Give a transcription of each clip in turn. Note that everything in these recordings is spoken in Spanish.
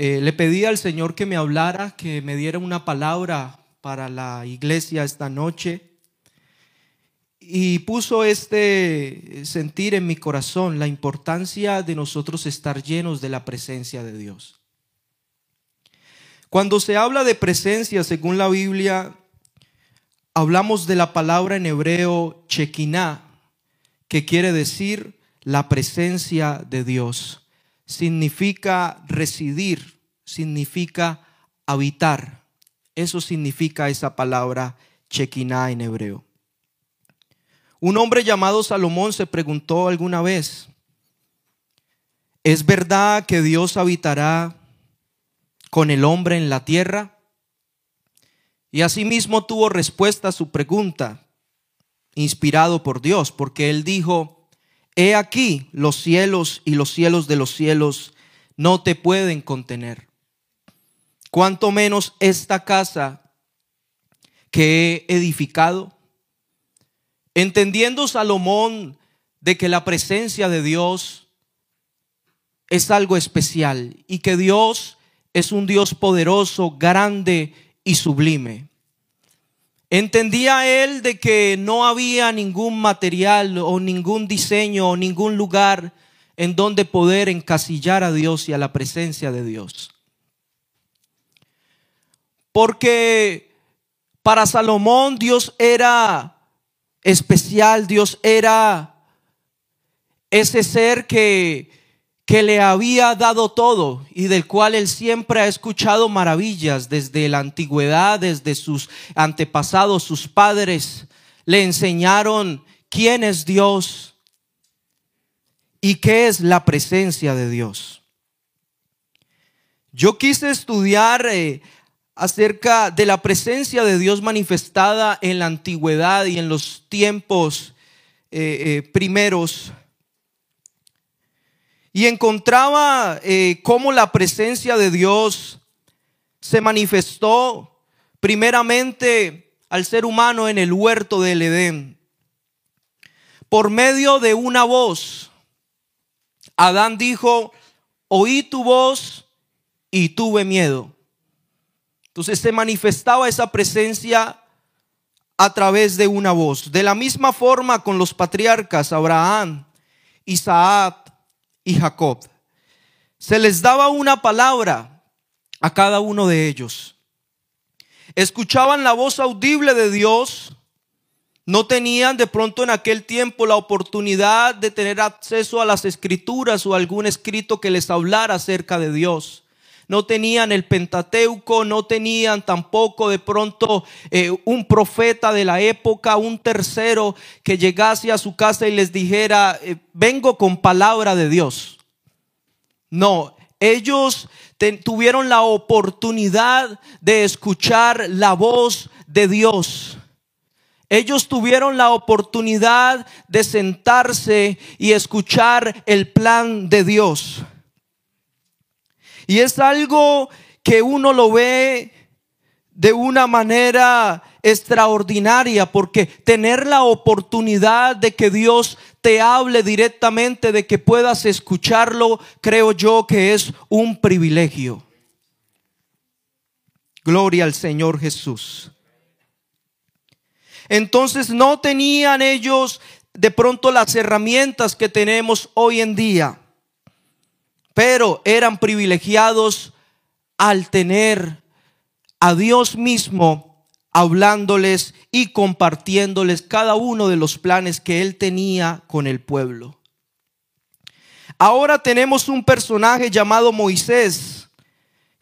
eh, le pedí al Señor que me hablara, que me diera una palabra para la iglesia esta noche. Y puso este sentir en mi corazón la importancia de nosotros estar llenos de la presencia de Dios. Cuando se habla de presencia, según la Biblia, hablamos de la palabra en hebreo chequiná, que quiere decir la presencia de Dios. Significa residir, significa habitar. Eso significa esa palabra chequiná en hebreo. Un hombre llamado Salomón se preguntó alguna vez, ¿es verdad que Dios habitará con el hombre en la tierra? Y asimismo tuvo respuesta a su pregunta, inspirado por Dios, porque él dijo, he aquí los cielos y los cielos de los cielos no te pueden contener. Cuanto menos esta casa que he edificado. Entendiendo Salomón de que la presencia de Dios es algo especial y que Dios es un Dios poderoso, grande y sublime. Entendía él de que no había ningún material o ningún diseño o ningún lugar en donde poder encasillar a Dios y a la presencia de Dios. Porque para Salomón Dios era especial, Dios era ese ser que que le había dado todo y del cual él siempre ha escuchado maravillas desde la antigüedad, desde sus antepasados, sus padres, le enseñaron quién es Dios y qué es la presencia de Dios. Yo quise estudiar eh, acerca de la presencia de Dios manifestada en la antigüedad y en los tiempos eh, eh, primeros y encontraba eh, cómo la presencia de Dios se manifestó primeramente al ser humano en el huerto del Edén. Por medio de una voz, Adán dijo, oí tu voz y tuve miedo. Entonces se manifestaba esa presencia a través de una voz. De la misma forma con los patriarcas, Abraham, Isaac, y Jacob. Se les daba una palabra a cada uno de ellos. Escuchaban la voz audible de Dios. No tenían de pronto en aquel tiempo la oportunidad de tener acceso a las escrituras o algún escrito que les hablara acerca de Dios no tenían el Pentateuco, no tenían tampoco de pronto eh, un profeta de la época, un tercero que llegase a su casa y les dijera, eh, vengo con palabra de Dios. No, ellos tuvieron la oportunidad de escuchar la voz de Dios. Ellos tuvieron la oportunidad de sentarse y escuchar el plan de Dios. Y es algo que uno lo ve de una manera extraordinaria, porque tener la oportunidad de que Dios te hable directamente, de que puedas escucharlo, creo yo que es un privilegio. Gloria al Señor Jesús. Entonces no tenían ellos de pronto las herramientas que tenemos hoy en día pero eran privilegiados al tener a Dios mismo hablándoles y compartiéndoles cada uno de los planes que él tenía con el pueblo. Ahora tenemos un personaje llamado Moisés,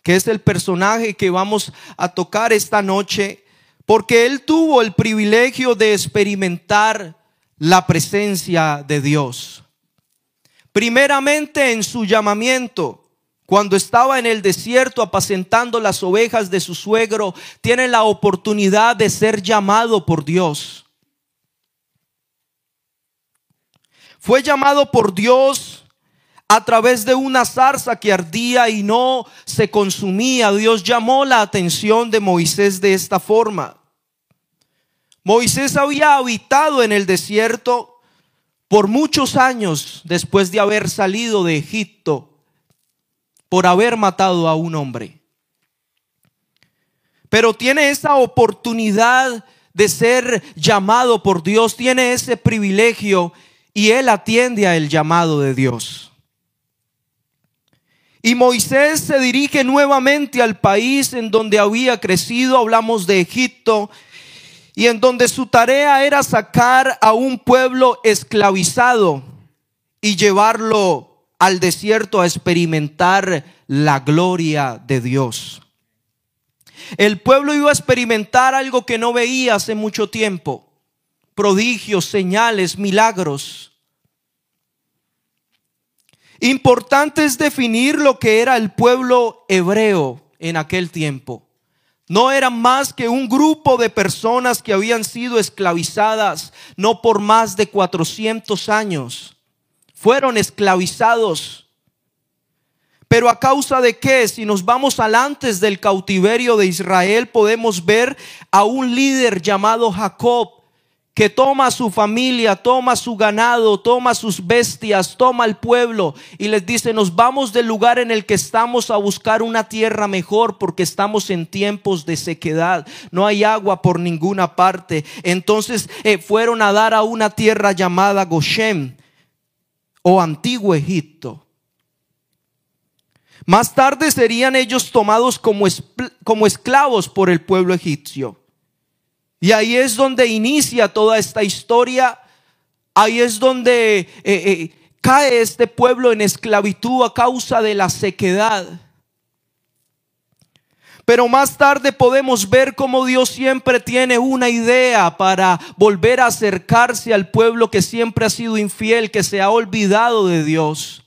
que es el personaje que vamos a tocar esta noche, porque él tuvo el privilegio de experimentar la presencia de Dios. Primeramente en su llamamiento, cuando estaba en el desierto apacentando las ovejas de su suegro, tiene la oportunidad de ser llamado por Dios. Fue llamado por Dios a través de una zarza que ardía y no se consumía. Dios llamó la atención de Moisés de esta forma. Moisés había habitado en el desierto por muchos años después de haber salido de Egipto, por haber matado a un hombre. Pero tiene esa oportunidad de ser llamado por Dios, tiene ese privilegio y él atiende a el llamado de Dios. Y Moisés se dirige nuevamente al país en donde había crecido, hablamos de Egipto, y en donde su tarea era sacar a un pueblo esclavizado y llevarlo al desierto a experimentar la gloria de Dios. El pueblo iba a experimentar algo que no veía hace mucho tiempo, prodigios, señales, milagros. Importante es definir lo que era el pueblo hebreo en aquel tiempo no eran más que un grupo de personas que habían sido esclavizadas no por más de 400 años. Fueron esclavizados. Pero a causa de qué, si nos vamos al antes del cautiverio de Israel, podemos ver a un líder llamado Jacob, que toma su familia, toma su ganado, toma sus bestias, toma el pueblo y les dice, nos vamos del lugar en el que estamos a buscar una tierra mejor porque estamos en tiempos de sequedad, no hay agua por ninguna parte. Entonces eh, fueron a dar a una tierra llamada Goshen o antiguo Egipto. Más tarde serían ellos tomados como esclavos por el pueblo egipcio. Y ahí es donde inicia toda esta historia. Ahí es donde eh, eh, cae este pueblo en esclavitud a causa de la sequedad. Pero más tarde podemos ver cómo Dios siempre tiene una idea para volver a acercarse al pueblo que siempre ha sido infiel, que se ha olvidado de Dios.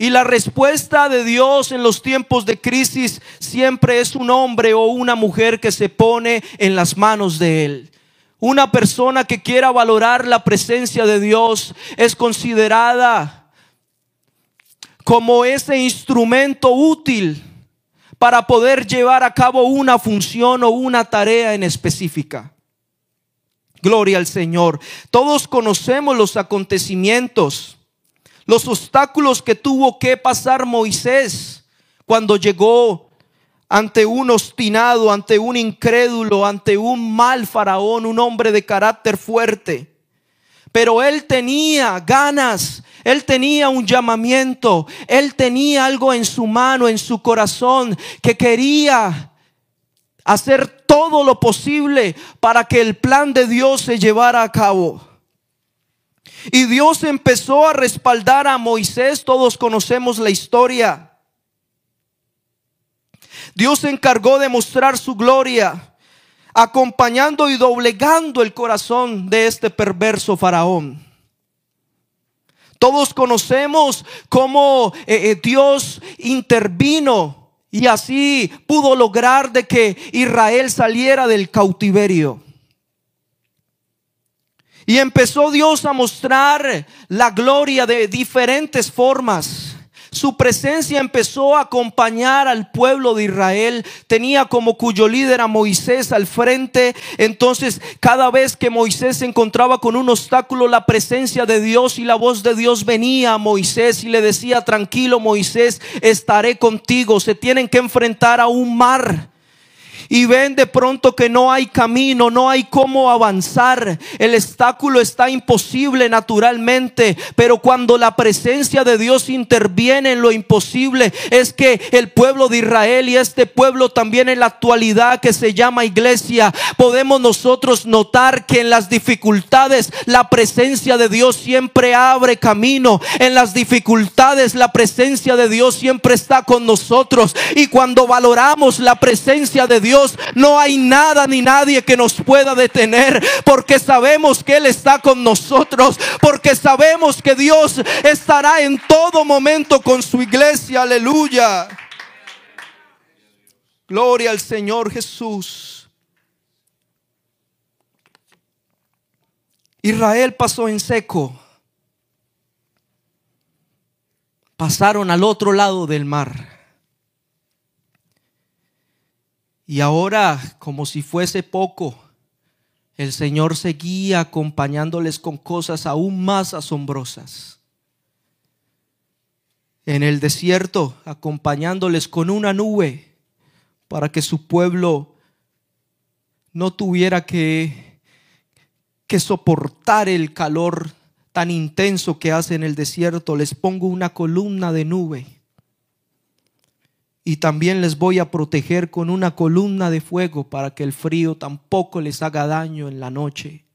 Y la respuesta de Dios en los tiempos de crisis siempre es un hombre o una mujer que se pone en las manos de Él. Una persona que quiera valorar la presencia de Dios es considerada como ese instrumento útil para poder llevar a cabo una función o una tarea en específica. Gloria al Señor. Todos conocemos los acontecimientos los obstáculos que tuvo que pasar Moisés cuando llegó ante un obstinado, ante un incrédulo, ante un mal faraón, un hombre de carácter fuerte. Pero él tenía ganas, él tenía un llamamiento, él tenía algo en su mano, en su corazón, que quería hacer todo lo posible para que el plan de Dios se llevara a cabo. Y Dios empezó a respaldar a Moisés, todos conocemos la historia. Dios se encargó de mostrar su gloria, acompañando y doblegando el corazón de este perverso faraón. Todos conocemos cómo eh, eh, Dios intervino y así pudo lograr de que Israel saliera del cautiverio. Y empezó Dios a mostrar la gloria de diferentes formas. Su presencia empezó a acompañar al pueblo de Israel. Tenía como cuyo líder a Moisés al frente. Entonces, cada vez que Moisés se encontraba con un obstáculo, la presencia de Dios y la voz de Dios venía a Moisés y le decía, tranquilo Moisés, estaré contigo. Se tienen que enfrentar a un mar y ven de pronto que no hay camino, no hay cómo avanzar. El obstáculo está imposible naturalmente, pero cuando la presencia de Dios interviene en lo imposible, es que el pueblo de Israel y este pueblo también en la actualidad que se llama iglesia, podemos nosotros notar que en las dificultades la presencia de Dios siempre abre camino. En las dificultades la presencia de Dios siempre está con nosotros. Y cuando valoramos la presencia de Dios, no hay nada ni nadie que nos pueda detener, porque sabemos que Él está con nosotros, porque sabemos que Dios estará en todo momento con su iglesia, aleluya. Gloria al Señor Jesús. Israel pasó en seco. Pasaron al otro lado del mar. Y ahora, como si fuese poco, el Señor seguía acompañándoles con cosas aún más asombrosas. en el desierto, acompañándoles con una nube para que su pueblo no tuviera que, que soportar el calor tan intenso que hace en el desierto. Les pongo una columna de nube. Y también les voy a proteger con una columna de fuego para que el frío tampoco les haga daño en la noche.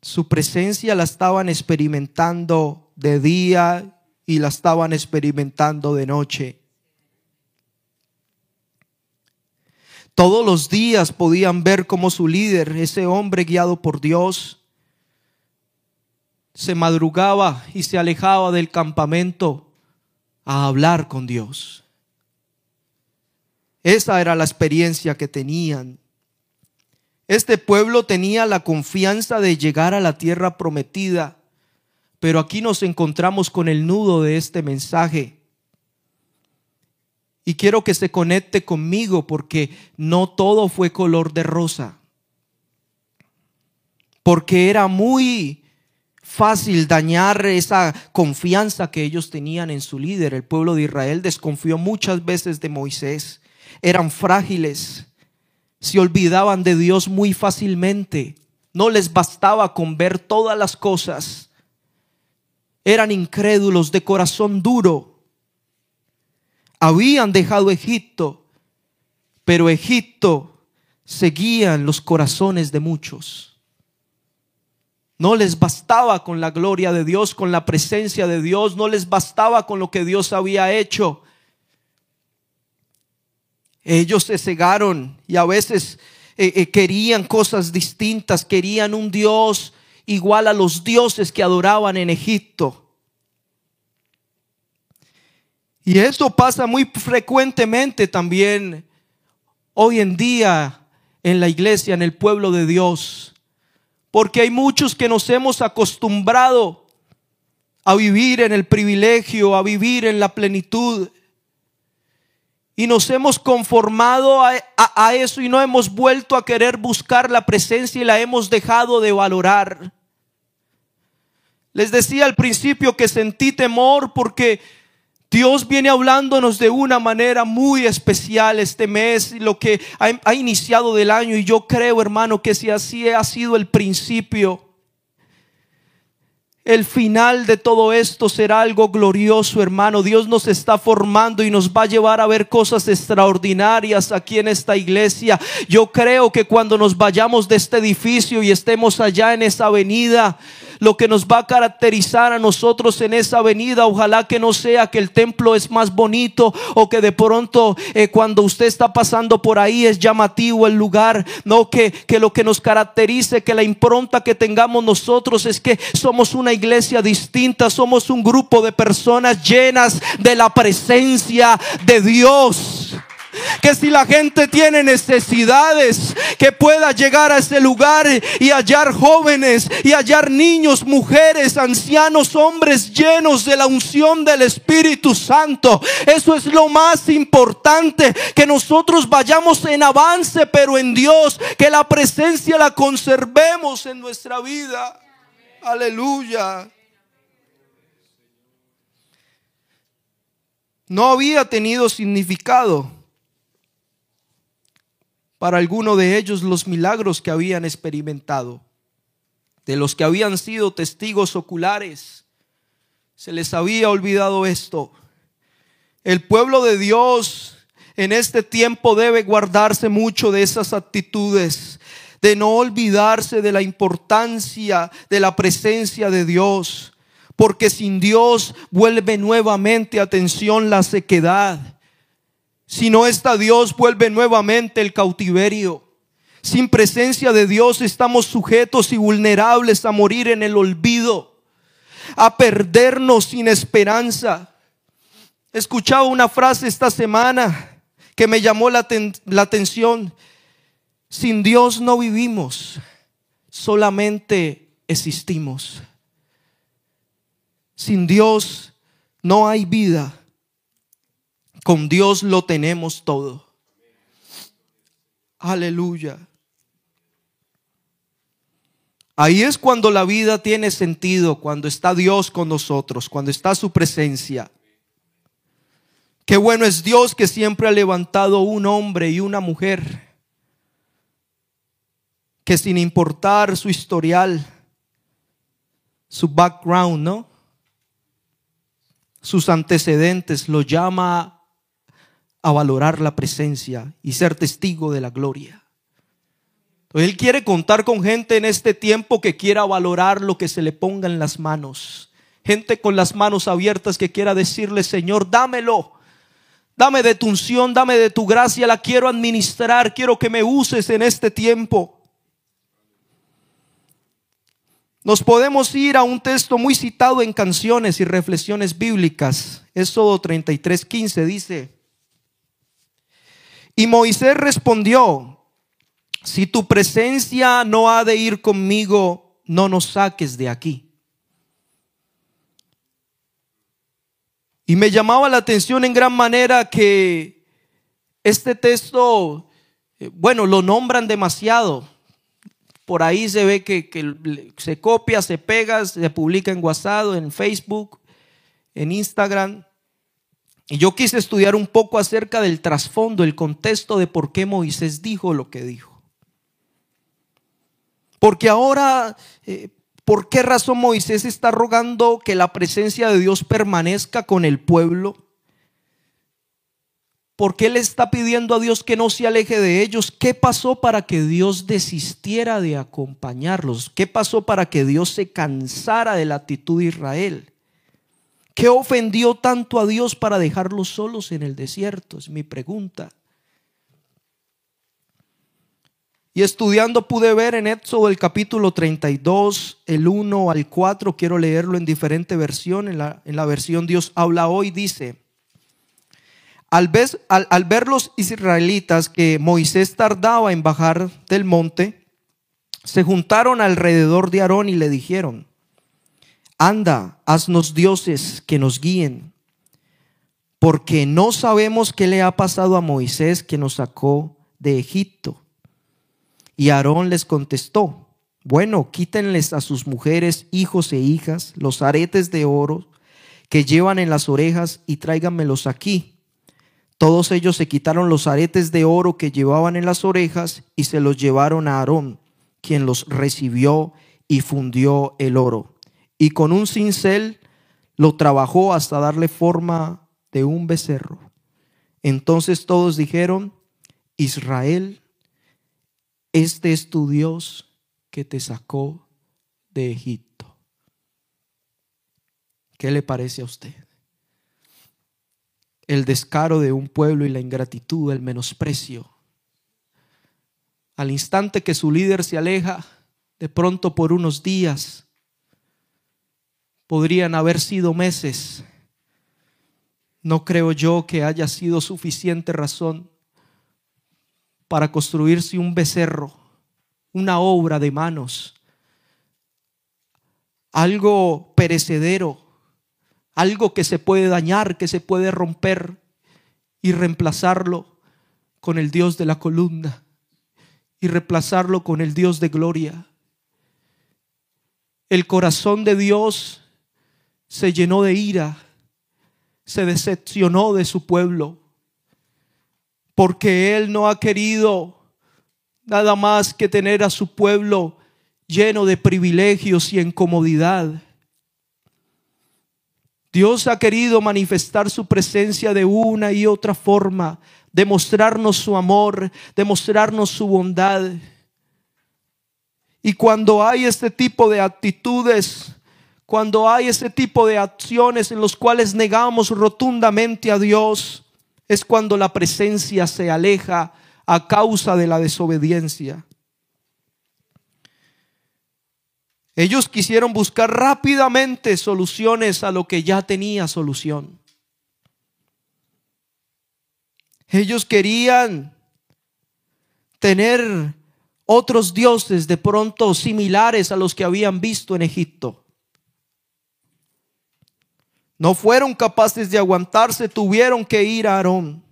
Su presencia la estaban experimentando de día y la estaban experimentando de noche. Todos los días podían ver cómo su líder, ese hombre guiado por Dios, se madrugaba y se alejaba del campamento a hablar con Dios. Esa era la experiencia que tenían. Este pueblo tenía la confianza de llegar a la tierra prometida, pero aquí nos encontramos con el nudo de este mensaje. Y quiero que se conecte conmigo porque no todo fue color de rosa. Porque era muy fácil dañar esa confianza que ellos tenían en su líder. El pueblo de Israel desconfió muchas veces de Moisés. Eran frágiles. Se olvidaban de Dios muy fácilmente. No les bastaba con ver todas las cosas. Eran incrédulos de corazón duro habían dejado Egipto, pero Egipto seguía en los corazones de muchos. No les bastaba con la gloria de Dios, con la presencia de Dios, no les bastaba con lo que Dios había hecho. Ellos se cegaron y a veces eh, eh, querían cosas distintas, querían un Dios igual a los dioses que adoraban en Egipto. Y esto pasa muy frecuentemente también hoy en día en la iglesia, en el pueblo de Dios. Porque hay muchos que nos hemos acostumbrado a vivir en el privilegio, a vivir en la plenitud. Y nos hemos conformado a, eso y no hemos vuelto a querer buscar la presencia y la hemos dejado de valorar. Les decía al principio que sentí temor porque Dios viene hablándonos de una manera muy especial este mes, lo que ha, iniciado del año y yo creo, hermano, que si así ha sido el principio, el final de todo esto será algo glorioso, hermano. Dios nos está formando y nos va a llevar a ver cosas extraordinarias aquí en esta iglesia. Yo creo que cuando nos vayamos de este edificio y estemos allá en esa avenida, lo que nos va a caracterizar a nosotros en esa avenida. Ojalá que no sea que el templo es más bonito o que de pronto eh, cuando usted está pasando por ahí es llamativo el lugar. No, que, que lo que nos caracterice, que la impronta que tengamos nosotros es que somos una iglesia distinta, somos un grupo de personas llenas de la presencia de Dios. Que si la gente tiene necesidades, que pueda llegar a ese lugar y hallar jóvenes y hallar niños, mujeres, ancianos, hombres llenos de la unción del Espíritu Santo. Eso es lo más importante, que nosotros vayamos en avance, pero en Dios, que la presencia la conservemos en nuestra vida. Aleluya. No había tenido significado para alguno de ellos los milagros que habían experimentado, de los que habían sido testigos oculares. Se les había olvidado esto. El pueblo de Dios en este tiempo debe guardarse mucho de esas actitudes, de no olvidarse de la importancia de la presencia de Dios, porque sin Dios vuelve nuevamente atención la sequedad si no está Dios, vuelve nuevamente el cautiverio. Sin presencia de Dios estamos sujetos y vulnerables a morir en el olvido, a perdernos sin esperanza. Escuchaba una frase esta semana que me llamó la, la atención. Sin Dios no vivimos, solamente existimos. Sin Dios no hay vida con Dios lo tenemos todo. Aleluya. Ahí es cuando la vida tiene sentido, cuando está Dios con nosotros, cuando está su presencia. Qué bueno es Dios que siempre ha levantado un hombre y una mujer que sin importar su historial, su background, ¿no? Sus antecedentes, lo llama a valorar la presencia y ser testigo de la gloria. Él quiere contar con gente en este tiempo que quiera valorar lo que se le ponga en las manos. Gente con las manos abiertas que quiera decirle, Señor, dámelo. Dame de tu unción, dame de tu gracia, la quiero administrar, quiero que me uses en este tiempo. Nos podemos ir a un texto muy citado en canciones y reflexiones bíblicas. Éxodo 33, 15 dice, y Moisés respondió, si tu presencia no ha de ir conmigo, no nos saques de aquí. Y me llamaba la atención en gran manera que este texto, eh, bueno, lo nombran demasiado. Por ahí se ve que, se copia, se pega, se publica en WhatsApp, en Facebook, en Instagram. Y yo quise estudiar un poco acerca del trasfondo, el contexto de por qué Moisés dijo lo que dijo. Porque ahora eh, ¿Por qué razón Moisés está rogando que la presencia de Dios permanezca con el pueblo? ¿Por qué le está pidiendo a Dios que no se aleje de ellos? ¿Qué pasó para que Dios desistiera de acompañarlos? ¿Qué pasó para que Dios se cansara de la actitud de Israel? ¿Qué ofendió tanto a Dios para dejarlos solos en el desierto? Es mi pregunta. Y estudiando pude ver en Éxodo el capítulo 32, el 1 al 4, quiero leerlo en diferente versión, en la, en la versión Dios habla hoy, dice, al ver, al ver los israelitas que Moisés tardaba en bajar del monte, se juntaron alrededor de Aarón y le dijeron, anda, haznos dioses que nos guíen, porque no sabemos qué le ha pasado a Moisés que nos sacó de Egipto. Y Aarón les contestó, bueno, quítenles a sus mujeres, hijos e hijas, los aretes de oro que llevan en las orejas y tráiganmelos aquí. Todos ellos se quitaron los aretes de oro que llevaban en las orejas y se los llevaron a Aarón, quien los recibió y fundió el oro. Y con un cincel lo trabajó hasta darle forma de un becerro. Entonces todos dijeron, Israel este es tu Dios que te sacó de Egipto. ¿Qué le parece a usted? El descaro de un pueblo y la ingratitud, el menosprecio. Al instante que su líder se aleja, de pronto por unos días, podrían haber sido meses. No creo yo que haya sido suficiente razón para construirse un becerro, una obra de manos, algo perecedero, algo que se puede dañar, que se puede romper y reemplazarlo con el Dios de la columna y reemplazarlo con el Dios de gloria. El corazón de Dios se llenó de ira, se decepcionó de su pueblo porque Él no ha querido nada más que tener a su pueblo lleno de privilegios y en comodidad. Dios ha querido manifestar su presencia de una y otra forma, demostrarnos su amor, demostrarnos su bondad. Y cuando hay este tipo de actitudes, cuando hay este tipo de acciones en los cuales negamos rotundamente a Dios, es cuando la presencia se aleja a causa de la desobediencia. Ellos quisieron buscar rápidamente soluciones a lo que ya tenía solución. Ellos querían tener otros dioses de pronto similares a los que habían visto en Egipto. No fueron capaces de aguantarse, tuvieron que ir a Aarón.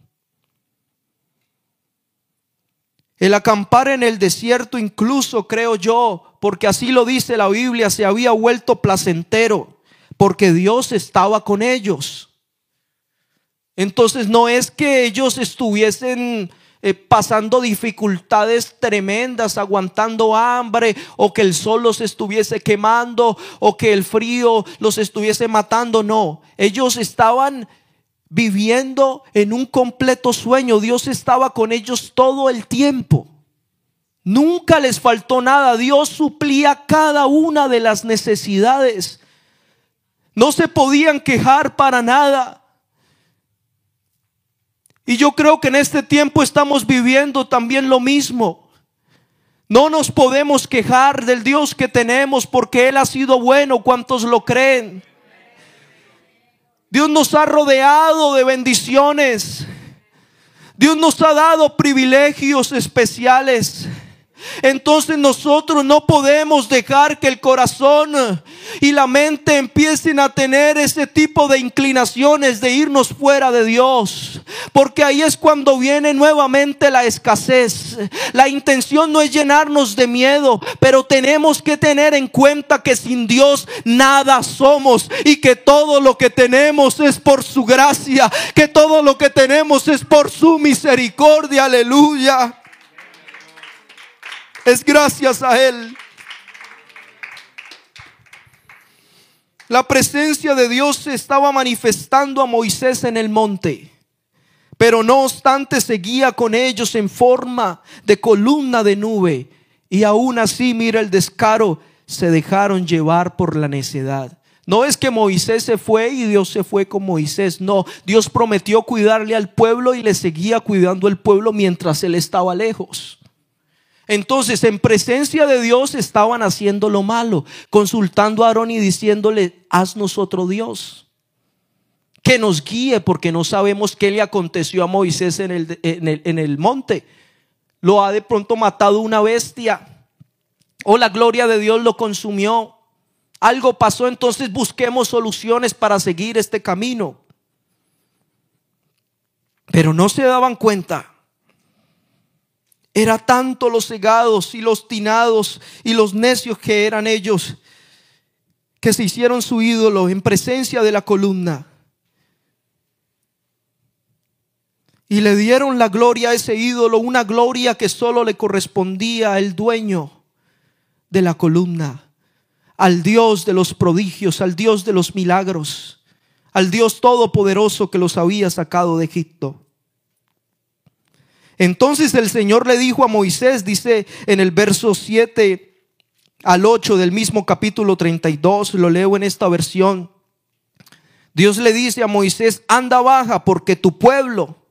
El acampar en el desierto, incluso creo yo, porque así lo dice la Biblia, se había vuelto placentero, porque Dios estaba con ellos. Entonces no es que ellos estuviesen eh, pasando dificultades tremendas, aguantando hambre, o que el sol los estuviese quemando, o que el frío los estuviese matando. No, ellos estaban viviendo en un completo sueño. Dios estaba con ellos todo el tiempo. Nunca les faltó nada. Dios suplía cada una de las necesidades. No se podían quejar para nada. Y yo creo que en este tiempo estamos viviendo también lo mismo. No nos podemos quejar del Dios que tenemos porque Él ha sido bueno. ¿Cuántos lo creen? Dios nos ha rodeado de bendiciones. Dios nos ha dado privilegios especiales. Entonces nosotros no podemos dejar que el corazón y la mente empiecen a tener ese tipo de inclinaciones de irnos fuera de Dios. Porque ahí es cuando viene nuevamente la escasez. La intención no es llenarnos de miedo, pero tenemos que tener en cuenta que sin Dios nada somos y que todo lo que tenemos es por su gracia, que todo lo que tenemos es por su misericordia. Aleluya. Es gracias a Él. La presencia de Dios se estaba manifestando a Moisés en el monte. Pero no obstante seguía con ellos en forma de columna de nube. Y aún así, mira el descaro, se dejaron llevar por la necedad. No es que Moisés se fue y Dios se fue con Moisés. No, Dios prometió cuidarle al pueblo y le seguía cuidando el pueblo mientras él estaba lejos. Entonces, en presencia de Dios estaban haciendo lo malo, consultando a Aarón y diciéndole, haznos otro Dios, que nos guíe, porque no sabemos qué le aconteció a Moisés en el, en el, monte. Lo ha de pronto matado una bestia, o la gloria de Dios lo consumió. Algo pasó, entonces busquemos soluciones para seguir este camino. Pero no se daban cuenta era tanto los cegados y los tinados y los necios que eran ellos que se hicieron su ídolo en presencia de la columna. Y le dieron la gloria a ese ídolo, una gloria que solo le correspondía al dueño de la columna, al Dios de los prodigios, al Dios de los milagros, al Dios todopoderoso que los había sacado de Egipto. Entonces el Señor le dijo a Moisés, dice en el verso 7 al 8 del mismo capítulo 32, lo leo en esta versión. Dios le dice a Moisés, anda baja porque tu pueblo,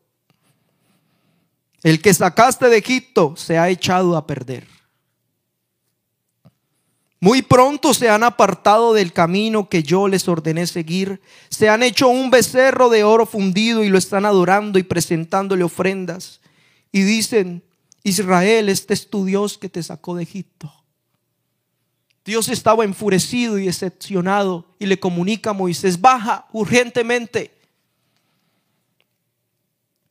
el que sacaste de Egipto, se ha echado a perder. Muy pronto se han apartado del camino que yo les ordené seguir. Se han hecho un becerro de oro fundido y lo están adorando y presentándole ofrendas y dicen, Israel, este es tu Dios que te sacó de Egipto. Dios estaba enfurecido y decepcionado y le comunica a Moisés, baja urgentemente,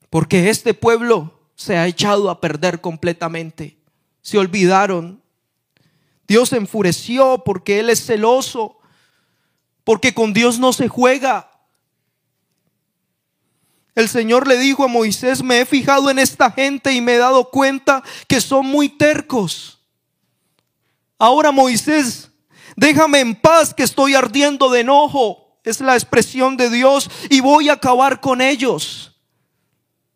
porque este pueblo se ha echado a perder completamente. Se olvidaron. Dios se enfureció porque Él es celoso, porque con Dios no se juega. El Señor le dijo a Moisés, me he fijado en esta gente y me he dado cuenta que son muy tercos. Ahora Moisés, déjame en paz que estoy ardiendo de enojo. Es la expresión de Dios y voy a acabar con ellos.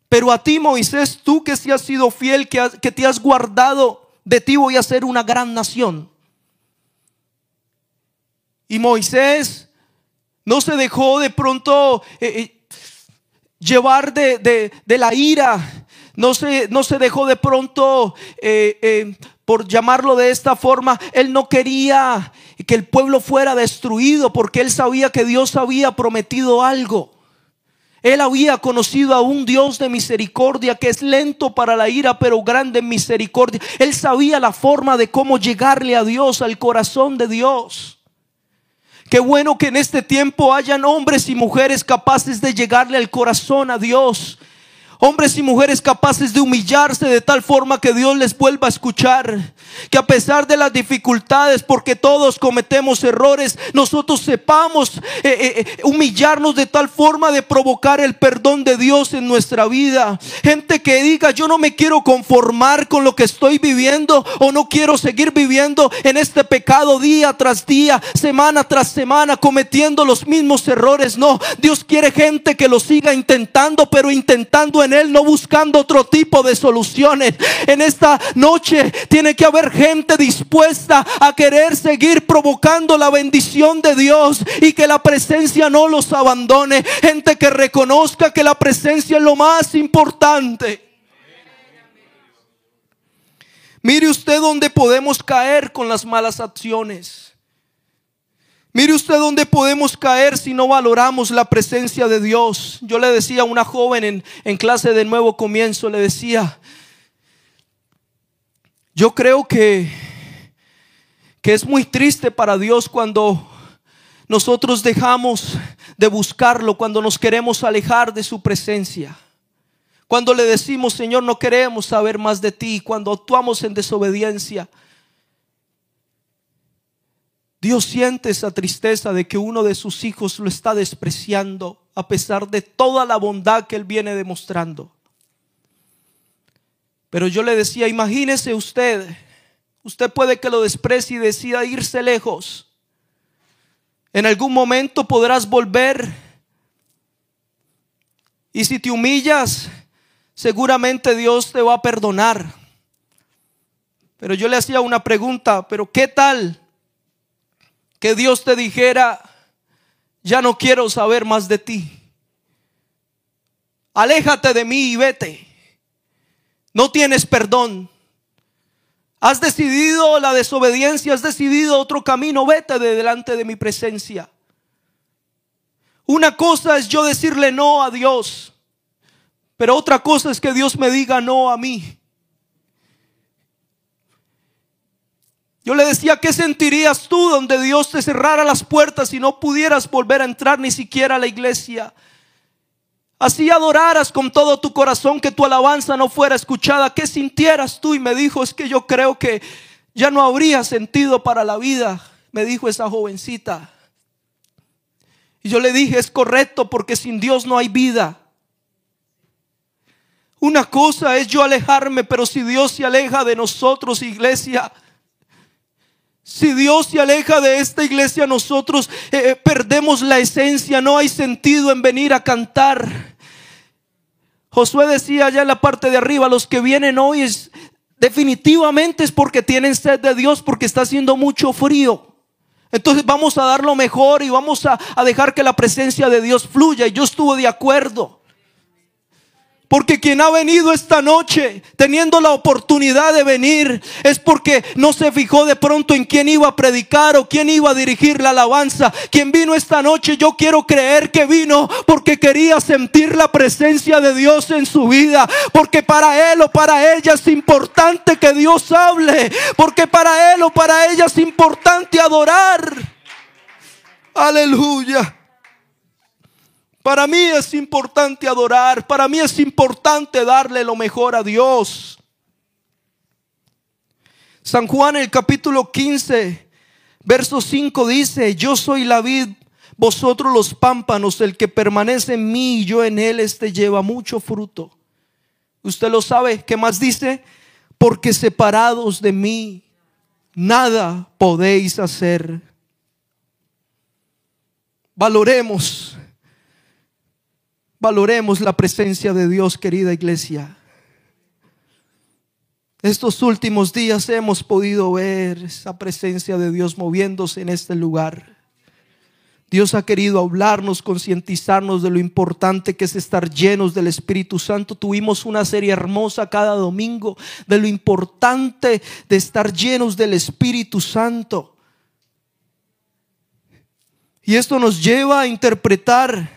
Pero a ti Moisés, tú que si has sido fiel, que, que te has guardado, de ti voy a ser una gran nación. Y Moisés no se dejó de pronto... Eh, eh, llevar de, la ira. No se, no se dejó de pronto, eh, por llamarlo de esta forma, él no quería que el pueblo fuera destruido porque él sabía que Dios había prometido algo. Él había conocido a un Dios de misericordia que es lento para la ira, pero grande en misericordia. Él sabía la forma de cómo llegarle a Dios, al corazón de Dios. Qué bueno que en este tiempo hayan hombres y mujeres capaces de llegarle al corazón a Dios. Hombres y mujeres capaces de humillarse de tal forma que Dios les vuelva a escuchar. Que a pesar de las dificultades, porque todos cometemos errores, nosotros sepamos eh, eh, eh, humillarnos de tal forma de provocar el perdón de Dios en nuestra vida. Gente que diga, yo no me quiero conformar con lo que estoy viviendo o no quiero seguir viviendo en este pecado día tras día, semana tras semana, cometiendo los mismos errores. No, Dios quiere gente que lo siga intentando, pero intentando en Él, no buscando otro tipo de soluciones. En esta noche tiene que haber gente dispuesta a querer seguir provocando la bendición de Dios y que la presencia no los abandone. Gente que reconozca que la presencia es lo más importante. Mire usted dónde podemos caer con las malas acciones. Mire usted dónde podemos caer si no valoramos la presencia de Dios. Yo le decía a una joven en, en clase de nuevo comienzo, le decía, yo creo que, que es muy triste para Dios cuando nosotros dejamos de buscarlo, cuando nos queremos alejar de su presencia. Cuando le decimos, Señor, no queremos saber más de ti, cuando actuamos en desobediencia. Dios siente esa tristeza de que uno de sus hijos lo está despreciando a pesar de toda la bondad que él viene demostrando. Pero yo le decía, imagínese usted, usted puede que lo desprecie y decida irse lejos. En algún momento podrás volver. Y si te humillas, seguramente Dios te va a perdonar. Pero yo le hacía una pregunta, pero ¿qué tal que Dios te dijera, ya no quiero saber más de ti? Aléjate de mí y vete. No tienes perdón. Has decidido la desobediencia, has decidido otro camino, vete de delante de mi presencia. Una cosa es yo decirle no a Dios, pero otra cosa es que Dios me diga no a mí. Yo le decía, ¿qué sentirías tú donde Dios te cerrara las puertas y no pudieras volver a entrar ni siquiera a la iglesia? Así adoraras con todo tu corazón que tu alabanza no fuera escuchada. ¿Qué sintieras tú? Y me dijo, es que yo creo que ya no habría sentido para la vida, me dijo esa jovencita. Y yo le dije, es correcto porque sin Dios no hay vida. Una cosa es yo alejarme, pero si Dios se aleja de nosotros, iglesia, si Dios se aleja de esta iglesia, nosotros eh, eh, perdemos la esencia, no hay sentido en venir a cantar. Josué decía allá en la parte de arriba, los que vienen hoy es, definitivamente es porque tienen sed de Dios, porque está haciendo mucho frío. Entonces vamos a dar lo mejor y vamos a, a dejar que la presencia de Dios fluya. Y yo estuve de acuerdo. Porque quien ha venido esta noche teniendo la oportunidad de venir es porque no se fijó de pronto en quién iba a predicar o quién iba a dirigir la alabanza. Quien vino esta noche, yo quiero creer que vino porque quería sentir la presencia de Dios en su vida. Porque para él o para ella es importante que Dios hable. Porque para él o para ella es importante adorar. Aleluya. Para mí es importante adorar, para mí es importante darle lo mejor a Dios. San Juan el capítulo 15, verso 5 dice, yo soy la vid, vosotros los pámpanos, el que permanece en mí y yo en él, este lleva mucho fruto. Usted lo sabe, ¿qué más dice? Porque separados de mí, nada podéis hacer. Valoremos Valoremos la presencia de Dios, querida iglesia. Estos últimos días hemos podido ver esa presencia de Dios moviéndose en este lugar. Dios ha querido hablarnos, concientizarnos de lo importante que es estar llenos del Espíritu Santo. Tuvimos una serie hermosa cada domingo de lo importante de estar llenos del Espíritu Santo. Y esto nos lleva a interpretar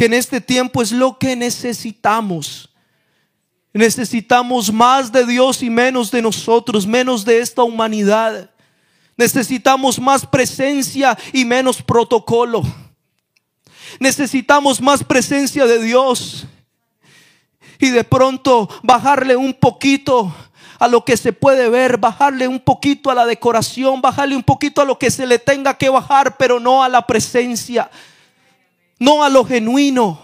que en este tiempo es lo que necesitamos. Necesitamos más de Dios y menos de nosotros, menos de esta humanidad. Necesitamos más presencia y menos protocolo. Necesitamos más presencia de Dios y de pronto bajarle un poquito a lo que se puede ver, bajarle un poquito a la decoración, bajarle un poquito a lo que se le tenga que bajar, pero no a la presencia, no a lo genuino.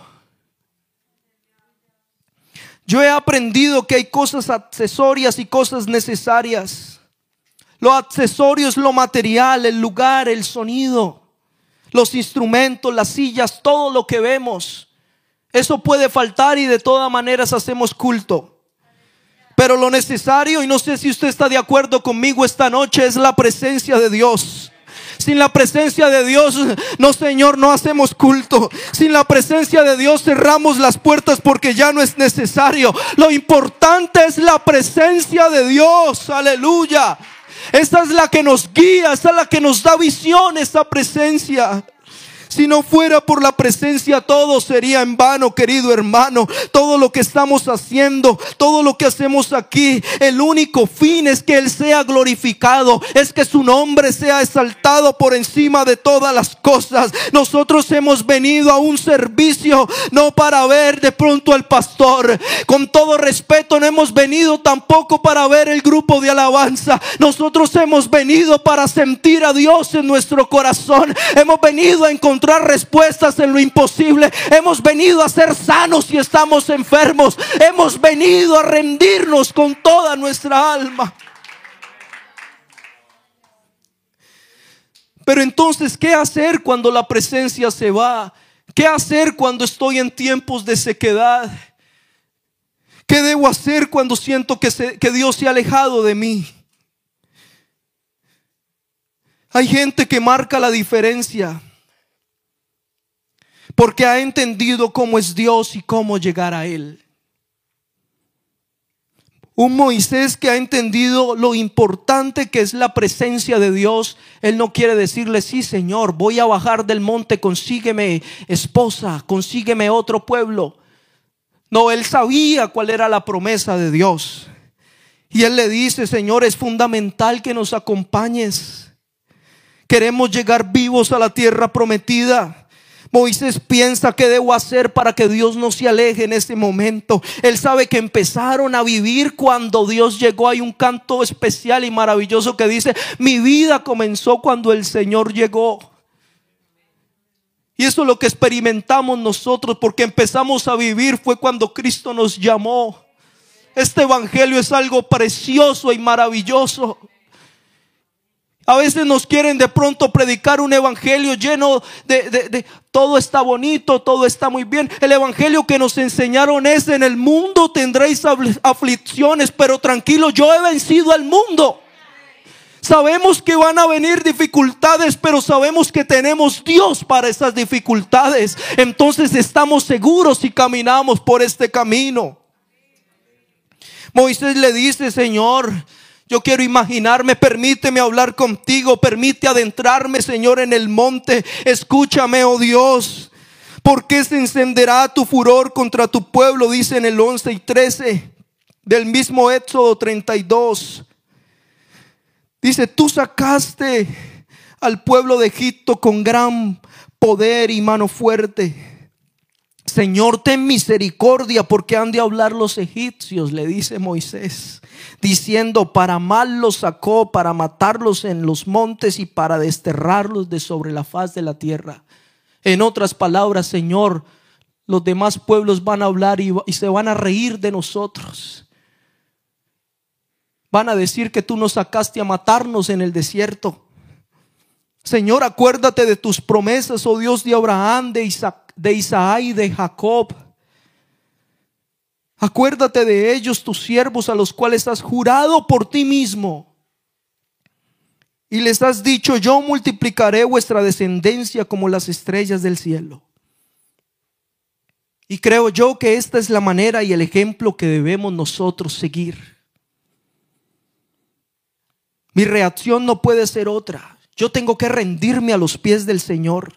Yo he aprendido que hay cosas accesorias y cosas necesarias. Lo accesorio es lo material, el lugar, el sonido, los instrumentos, las sillas, todo lo que vemos. Eso puede faltar y de todas maneras hacemos culto. Pero lo necesario, y no sé si usted está de acuerdo conmigo esta noche, es la presencia de Dios. Sin la presencia de Dios, no Señor, no hacemos culto. Sin la presencia de Dios cerramos las puertas porque ya no es necesario. Lo importante es la presencia de Dios. Aleluya. Esta es la que nos guía, esta es la que nos da visión, esta presencia. Si no fuera por la presencia, todo sería en vano, querido hermano. Todo lo que estamos haciendo, todo lo que hacemos aquí, el único fin es que Él sea glorificado, es que su nombre sea exaltado por encima de todas las cosas. Nosotros hemos venido a un servicio, no para ver de pronto al pastor. Con todo respeto, no hemos venido tampoco para ver el grupo de alabanza. Nosotros hemos venido para sentir a Dios en nuestro corazón. Hemos venido a encontrar respuestas en lo imposible. Hemos venido a ser sanos y estamos enfermos. Hemos venido a rendirnos con toda nuestra alma. Pero entonces, ¿qué hacer cuando la presencia se va? ¿Qué hacer cuando estoy en tiempos de sequedad? ¿Qué debo hacer cuando siento que, que Dios se ha alejado de mí? Hay gente que marca la diferencia porque ha entendido cómo es Dios y cómo llegar a Él. Un Moisés que ha entendido lo importante que es la presencia de Dios. Él no quiere decirle, sí Señor, voy a bajar del monte, consígueme esposa, consígueme otro pueblo. No, él sabía cuál era la promesa de Dios. Y él le dice, Señor, es fundamental que nos acompañes. Queremos llegar vivos a la tierra prometida. Moisés piensa que debo hacer para que Dios no se aleje en ese momento. Él sabe que empezaron a vivir cuando Dios llegó. Hay un canto especial y maravilloso que dice, mi vida comenzó cuando el Señor llegó. Y eso es lo que experimentamos nosotros porque empezamos a vivir fue cuando Cristo nos llamó. Este evangelio es algo precioso y maravilloso. A veces nos quieren de pronto predicar un evangelio lleno de, todo está bonito, todo está muy bien. El evangelio que nos enseñaron es en el mundo tendréis aflicciones, pero tranquilo, yo he vencido al mundo. Sabemos que van a venir dificultades, pero sabemos que tenemos Dios para esas dificultades. Entonces estamos seguros si caminamos por este camino. Moisés le dice, Señor, yo quiero imaginarme, permíteme hablar contigo, permite adentrarme, Señor, en el monte. Escúchame, oh Dios. ¿Por qué se encenderá tu furor contra tu pueblo? Dice en el 11 y 13 del mismo Éxodo 32. Dice, tú sacaste al pueblo de Egipto con gran poder y mano fuerte Señor, ten misericordia porque han de hablar los egipcios, le dice Moisés, diciendo, para mal los sacó, para matarlos en los montes y para desterrarlos de sobre la faz de la tierra. En otras palabras, Señor, los demás pueblos van a hablar y, se van a reír de nosotros. Van a decir que tú nos sacaste a matarnos en el desierto. Señor, acuérdate de tus promesas, oh Dios de Abraham, de Isaac de Isaac y de Jacob. Acuérdate de ellos, tus siervos, a los cuales has jurado por ti mismo. Y les has dicho, yo multiplicaré vuestra descendencia como las estrellas del cielo. Y creo yo que esta es la manera y el ejemplo que debemos nosotros seguir. Mi reacción no puede ser otra. Yo tengo que rendirme a los pies del Señor.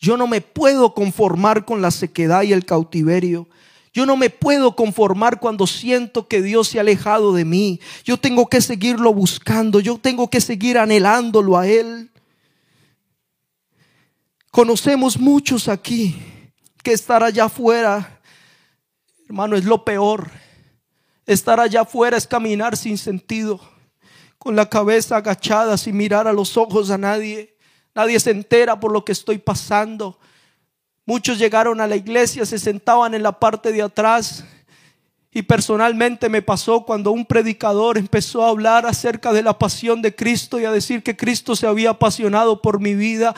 Yo no me puedo conformar con la sequedad y el cautiverio. Yo no me puedo conformar cuando siento que Dios se ha alejado de mí. Yo tengo que seguirlo buscando. Yo tengo que seguir anhelándolo a Él. Conocemos muchos aquí que estar allá afuera Hermano, es lo peor. Estar allá afuera es caminar sin sentido, con la cabeza agachada, sin mirar a los ojos a nadie. Nadie se entera por lo que estoy pasando. Muchos llegaron a la iglesia, se sentaban en la parte de atrás. Y personalmente me pasó cuando un predicador empezó a hablar acerca de la pasión de Cristo y a decir que Cristo se había apasionado por mi vida.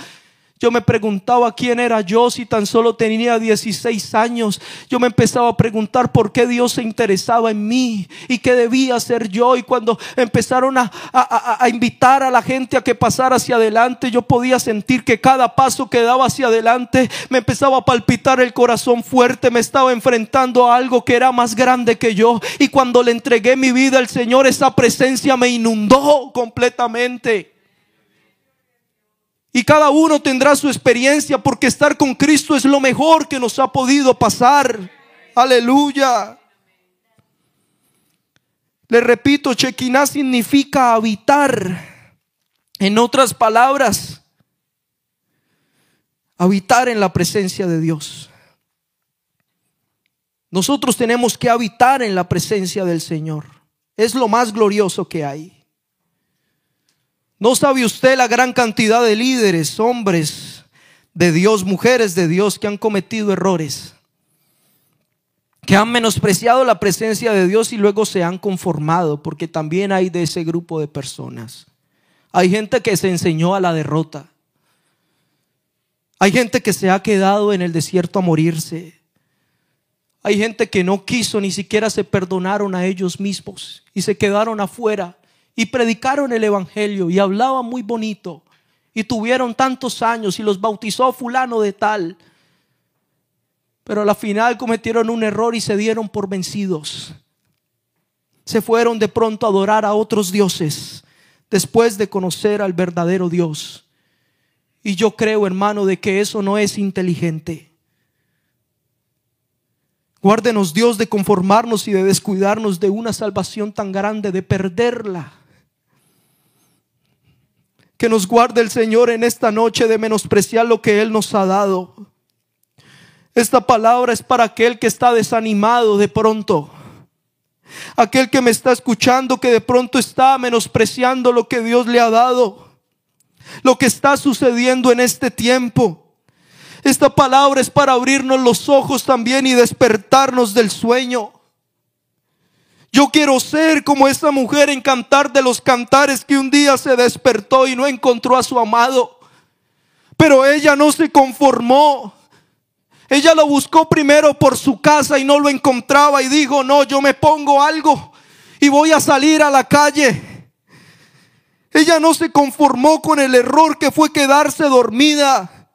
Yo me preguntaba quién era yo si tan solo tenía 16 años. Yo me empezaba a preguntar por qué Dios se interesaba en mí y qué debía hacer yo. Y cuando empezaron a, a, invitar a la gente a que pasara hacia adelante, yo podía sentir que cada paso que daba hacia adelante me empezaba a palpitar el corazón fuerte. Me estaba enfrentando a algo que era más grande que yo. Y cuando le entregué mi vida al Señor, esa presencia me inundó completamente. Y cada uno tendrá su experiencia porque estar con Cristo es lo mejor que nos ha podido pasar. Aleluya. Le repito, Chequiná significa habitar. En otras palabras, habitar en la presencia de Dios. Nosotros tenemos que habitar en la presencia del Señor. Es lo más glorioso que hay. ¿No sabe usted la gran cantidad de líderes, hombres de Dios, mujeres de Dios que han cometido errores? Que han menospreciado la presencia de Dios y luego se han conformado, porque también hay de ese grupo de personas. Hay gente que se enseñó a la derrota. Hay gente que se ha quedado en el desierto a morirse. Hay gente que no quiso, ni siquiera se perdonaron a ellos mismos y se quedaron afuera y predicaron el Evangelio y hablaban muy bonito y tuvieron tantos años y los bautizó fulano de tal. Pero a la final cometieron un error y se dieron por vencidos. Se fueron de pronto a adorar a otros dioses después de conocer al verdadero Dios. Y yo creo, hermano, de que eso no es inteligente. Guárdenos Dios de conformarnos y de descuidarnos de una salvación tan grande, de perderla. Que nos guarde el Señor en esta noche de menospreciar lo que Él nos ha dado. Esta palabra es para aquel que está desanimado de pronto. Aquel que me está escuchando que de pronto está menospreciando lo que Dios le ha dado. Lo que está sucediendo en este tiempo. Esta palabra es para abrirnos los ojos también y despertarnos del sueño. Yo quiero ser como esa mujer en cantar de los cantares que un día se despertó y no encontró a su amado. Pero ella no se conformó. Ella lo buscó primero por su casa y no lo encontraba y dijo, no, yo me pongo algo y voy a salir a la calle. Ella no se conformó con el error que fue quedarse dormida.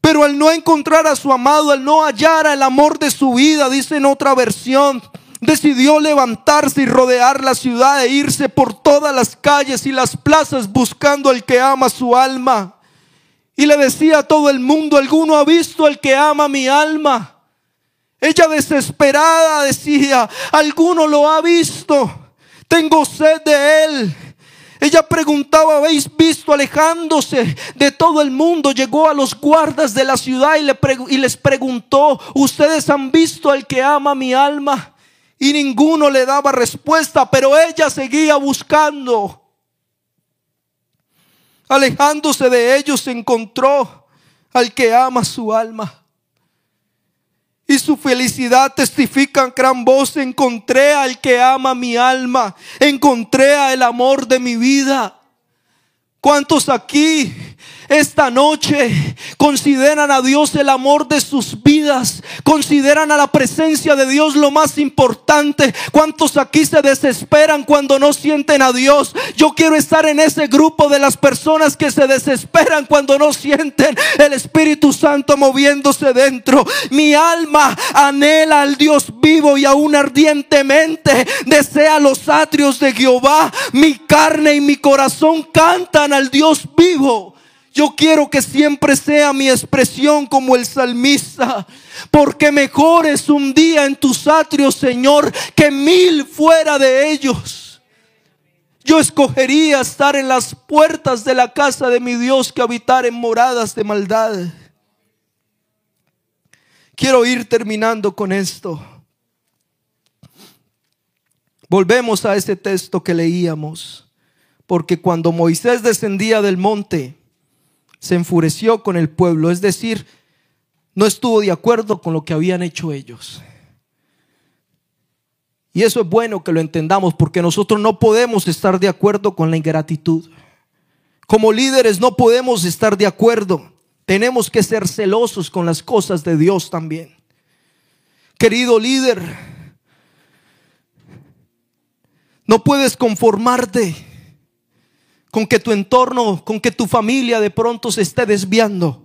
Pero al no encontrar a su amado, al no hallar el amor de su vida, dice en otra versión, decidió levantarse y rodear la ciudad e irse por todas las calles y las plazas buscando al que ama su alma. Y le decía a todo el mundo, alguno ha visto al que ama mi alma. Ella desesperada decía, alguno lo ha visto, tengo sed de él. Ella preguntaba, ¿habéis visto alejándose de todo el mundo? Llegó a los guardas de la ciudad y, le y les preguntó, ¿ustedes han visto al que ama mi alma? Y ninguno le daba respuesta, pero ella seguía buscando. Alejándose de ellos encontró al que ama su alma. Y su felicidad testifica en gran voz, encontré al que ama mi alma, encontré al amor de mi vida. ¿Cuántos aquí esta noche consideran a Dios el amor de sus vidas, consideran a la presencia de Dios lo más importante. ¿Cuántos aquí se desesperan cuando no sienten a Dios? Yo quiero estar en ese grupo de las personas que se desesperan cuando no sienten el Espíritu Santo moviéndose dentro. Mi alma anhela al Dios vivo y aún ardientemente desea los atrios de Jehová. Mi carne y mi corazón cantan al Dios vivo. Yo quiero que siempre sea mi expresión como el salmista, porque mejor es un día en tus atrios, Señor, que mil fuera de ellos. Yo escogería estar en las puertas de la casa de mi Dios que habitar en moradas de maldad. Quiero ir terminando con esto. Volvemos a ese texto que leíamos, porque cuando Moisés descendía del monte, se enfureció con el pueblo, es decir, no estuvo de acuerdo con lo que habían hecho ellos. Y eso es bueno que lo entendamos porque nosotros no podemos estar de acuerdo con la ingratitud. Como líderes no podemos estar de acuerdo. Tenemos que ser celosos con las cosas de Dios también. Querido líder, no puedes conformarte con que tu entorno, con que tu familia de pronto se esté desviando.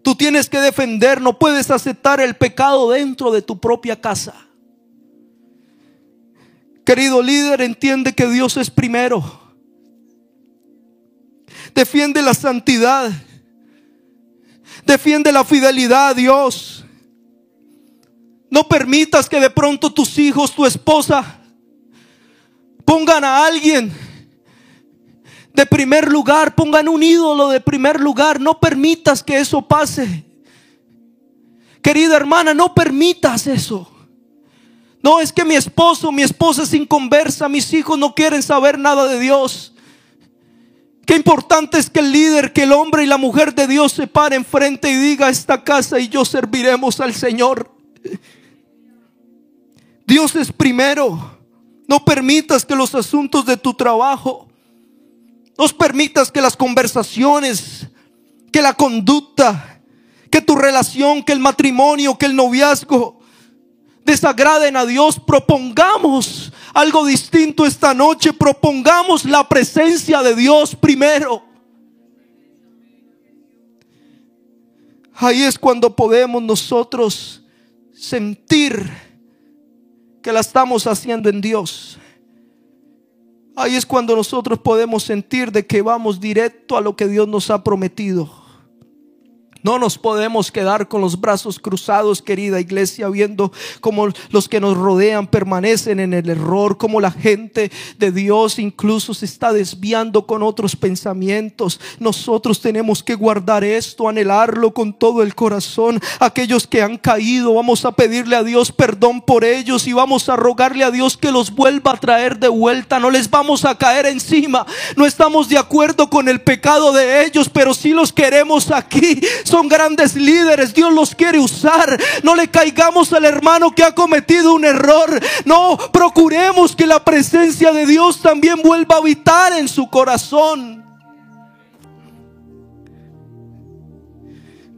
Tú tienes que defender, no puedes aceptar el pecado dentro de tu propia casa. Querido líder, entiende que Dios es primero. Defiende la santidad. Defiende la fidelidad a Dios. No permitas que de pronto tus hijos, tu esposa, pongan a alguien de primer lugar, pongan un ídolo de primer lugar. No permitas que eso pase. Querida hermana, no permitas eso. No, es que mi esposo, mi esposa es inconversa, mis hijos no quieren saber nada de Dios. Qué importante es que el líder, que el hombre y la mujer de Dios se paren frente y diga esta casa y yo serviremos al Señor. Dios es primero. No permitas que los asuntos de tu trabajo, no permitas que las conversaciones, que la conducta, que tu relación, que el matrimonio, que el noviazgo, desagraden a Dios, propongamos algo distinto esta noche, propongamos la presencia de Dios primero. Ahí es cuando podemos nosotros sentir que la estamos haciendo en Dios. Ahí es cuando nosotros podemos sentir de que vamos directo a lo que Dios nos ha prometido. No nos podemos quedar con los brazos cruzados, querida iglesia, viendo cómo los que nos rodean permanecen en el error, cómo la gente de Dios incluso se está desviando con otros pensamientos. Nosotros tenemos que guardar esto, anhelarlo con todo el corazón. Aquellos que han caído, vamos a pedirle a Dios perdón por ellos y vamos a rogarle a Dios que los vuelva a traer de vuelta. No les vamos a caer encima. No estamos de acuerdo con el pecado de ellos, pero sí los queremos aquí son grandes líderes, Dios los quiere usar. No le caigamos al hermano que ha cometido un error. No, procuremos que la presencia de Dios también vuelva a habitar en su corazón.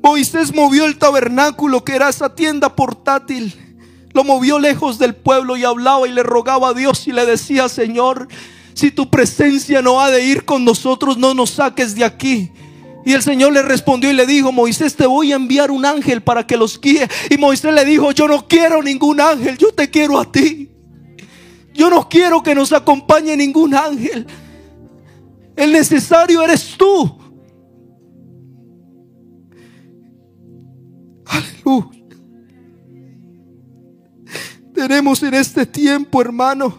Moisés movió el tabernáculo, que era esa tienda portátil. Lo movió lejos del pueblo y hablaba y le rogaba a Dios y le decía, Señor, si tu presencia no ha de ir con nosotros, no nos saques de aquí. Y el Señor le respondió y le dijo, Moisés, te voy a enviar un ángel para que los guíe. Y Moisés le dijo, yo no quiero ningún ángel, yo te quiero a ti. Yo no quiero que nos acompañe ningún ángel. El necesario eres tú. Aleluya. Tenemos en este tiempo, hermano,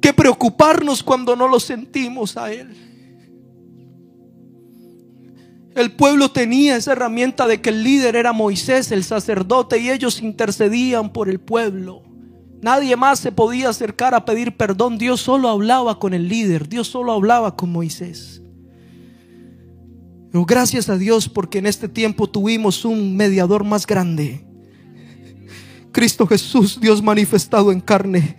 que preocuparnos cuando no lo sentimos a Él. El pueblo tenía esa herramienta de que el líder era Moisés, el sacerdote, y ellos intercedían por el pueblo. Nadie más se podía acercar a pedir perdón. Dios solo hablaba con el líder, Dios solo hablaba con Moisés. Pero gracias a Dios porque en este tiempo tuvimos un mediador más grande. Cristo Jesús, Dios manifestado en carne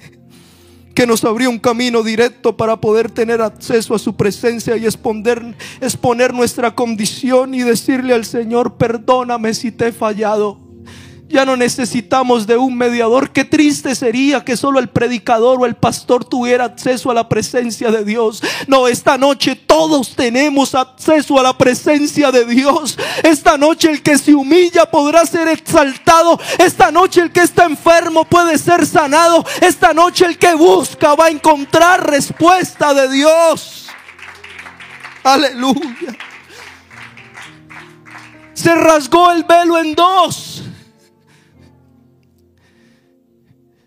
que nos abrió un camino directo para poder tener acceso a su presencia y exponer, exponer nuestra condición y decirle al Señor, perdóname si te he fallado. Ya no necesitamos de un mediador. Qué triste sería que solo el predicador o el pastor tuviera acceso a la presencia de Dios. No, esta noche todos tenemos acceso a la presencia de Dios. Esta noche el que se humilla podrá ser exaltado. Esta noche el que está enfermo puede ser sanado. Esta noche el que busca va a encontrar respuesta de Dios. Aleluya. Se rasgó el velo en dos.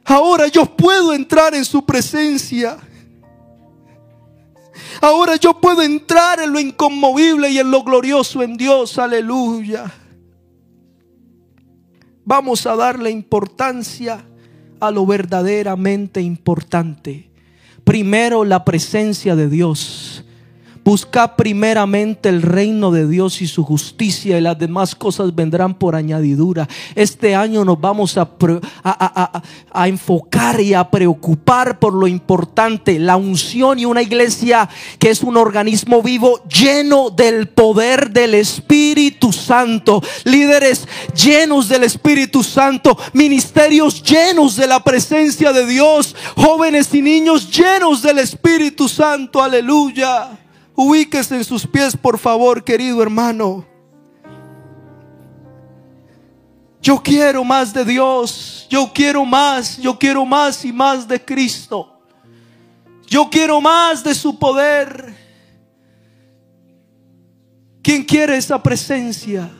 Ahora yo puedo entrar en su presencia. Ahora yo puedo entrar en lo inconmovible y en lo glorioso en Dios. Aleluya. Vamos a darle importancia a lo verdaderamente importante. Primero la presencia de Dios. Busca primeramente el reino de Dios y su justicia y las demás cosas vendrán por añadidura. Este año nos vamos a, a, enfocar y a preocupar por lo importante, la unción y una iglesia que es un organismo vivo lleno del poder del Espíritu Santo. Líderes llenos del Espíritu Santo, ministerios llenos de la presencia de Dios, jóvenes y niños llenos del Espíritu Santo. Aleluya. Ubíquese en sus pies, por favor, querido hermano. Yo quiero más de Dios. Yo quiero más. Yo quiero más y más de Cristo. Yo quiero más de su poder. ¿Quién quiere esa presencia?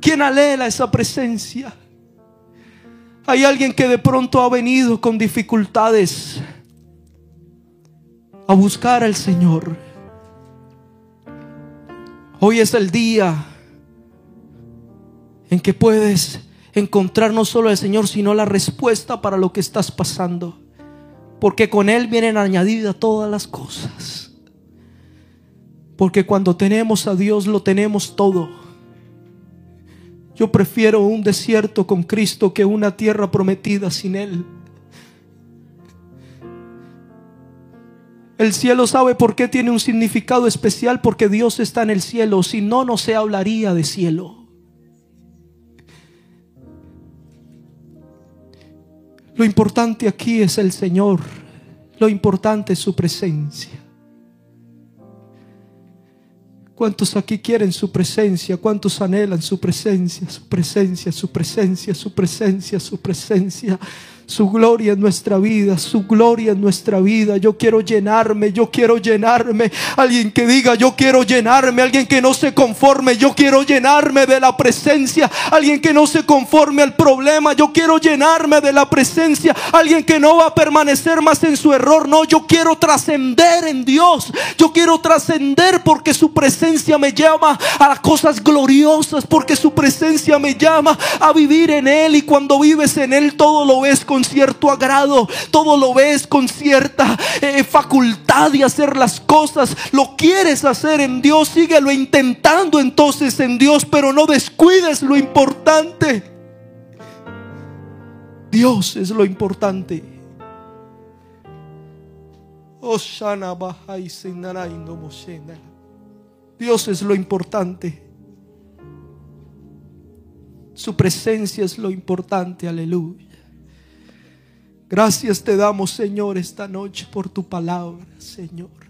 ¿Quién anhela esa presencia? Hay alguien que de pronto ha venido con dificultades a buscar al Señor. Hoy es el día en que puedes encontrar no solo al Señor, sino la respuesta para lo que estás pasando. Porque con Él vienen añadidas todas las cosas. Porque cuando tenemos a Dios lo tenemos todo. Yo prefiero un desierto con Cristo que una tierra prometida sin Él. El cielo sabe por qué tiene un significado especial, porque Dios está en el cielo. Si no, no se hablaría de cielo. Lo importante aquí es el Señor. Lo importante es su presencia. ¿Cuántos aquí quieren su presencia? ¿Cuántos anhelan su presencia? Su presencia, su presencia, su presencia, su presencia. Su presencia su gloria en nuestra vida, su gloria en nuestra vida. Yo quiero llenarme, yo quiero llenarme. Alguien que diga, yo quiero llenarme. Alguien que no se conforme, yo quiero llenarme de la presencia. Alguien que no se conforme al problema, yo quiero llenarme de la presencia. Alguien que no va a permanecer más en su error, no, yo quiero trascender en Dios. Yo quiero trascender porque su presencia me llama a las cosas gloriosas, porque su presencia me llama a vivir en Él y cuando vives en Él todo lo ves con con cierto agrado, todo lo ves con cierta eh, facultad de hacer las cosas. Lo quieres hacer en Dios, síguelo intentando entonces en Dios, pero no descuides lo importante. Dios es lo importante. Dios es lo importante. Su presencia es lo importante, aleluya. Gracias te damos, Señor, esta noche por tu palabra, Señor.